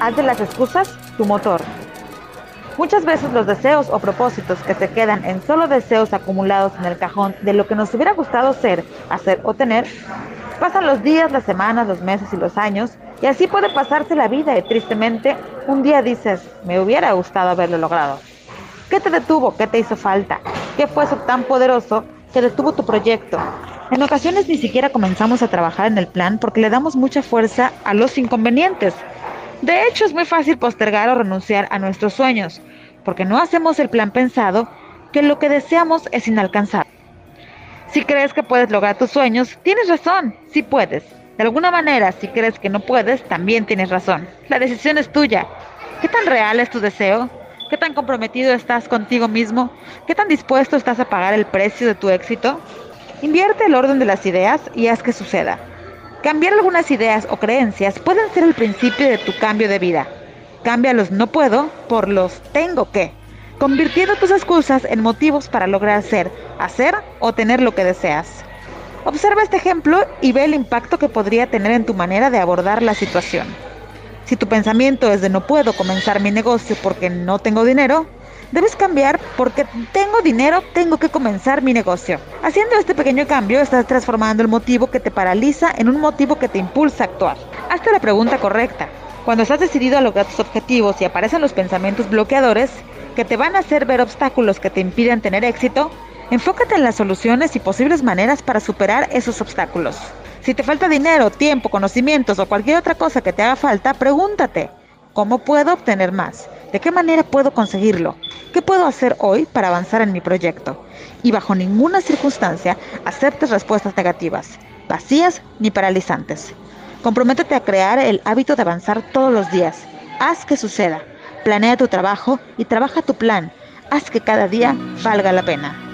Haz de las excusas tu motor. Muchas veces los deseos o propósitos que se quedan en solo deseos acumulados en el cajón de lo que nos hubiera gustado ser, hacer o tener, pasan los días, las semanas, los meses y los años, y así puede pasarse la vida y tristemente un día dices, me hubiera gustado haberlo logrado. ¿Qué te detuvo? ¿Qué te hizo falta? ¿Qué fue eso tan poderoso que detuvo tu proyecto? En ocasiones ni siquiera comenzamos a trabajar en el plan porque le damos mucha fuerza a los inconvenientes. De hecho, es muy fácil postergar o renunciar a nuestros sueños, porque no hacemos el plan pensado que lo que deseamos es inalcanzable. Si crees que puedes lograr tus sueños, tienes razón, sí puedes. De alguna manera, si crees que no puedes, también tienes razón. La decisión es tuya. ¿Qué tan real es tu deseo? ¿Qué tan comprometido estás contigo mismo? ¿Qué tan dispuesto estás a pagar el precio de tu éxito? Invierte el orden de las ideas y haz que suceda. Cambiar algunas ideas o creencias pueden ser el principio de tu cambio de vida. Cambia los no puedo por los tengo que, convirtiendo tus excusas en motivos para lograr ser, hacer o tener lo que deseas. Observa este ejemplo y ve el impacto que podría tener en tu manera de abordar la situación. Si tu pensamiento es de no puedo comenzar mi negocio porque no tengo dinero, debes cambiar porque tengo dinero, tengo que comenzar mi negocio. Haciendo este pequeño cambio estás transformando el motivo que te paraliza en un motivo que te impulsa a actuar. Hazte la pregunta correcta. Cuando estás decidido a lograr tus objetivos y aparecen los pensamientos bloqueadores que te van a hacer ver obstáculos que te impiden tener éxito, enfócate en las soluciones y posibles maneras para superar esos obstáculos. Si te falta dinero, tiempo, conocimientos o cualquier otra cosa que te haga falta, pregúntate, ¿cómo puedo obtener más? ¿De qué manera puedo conseguirlo? ¿Qué puedo hacer hoy para avanzar en mi proyecto? Y bajo ninguna circunstancia aceptes respuestas negativas, vacías ni paralizantes. Comprométete a crear el hábito de avanzar todos los días. Haz que suceda. Planea tu trabajo y trabaja tu plan. Haz que cada día valga la pena.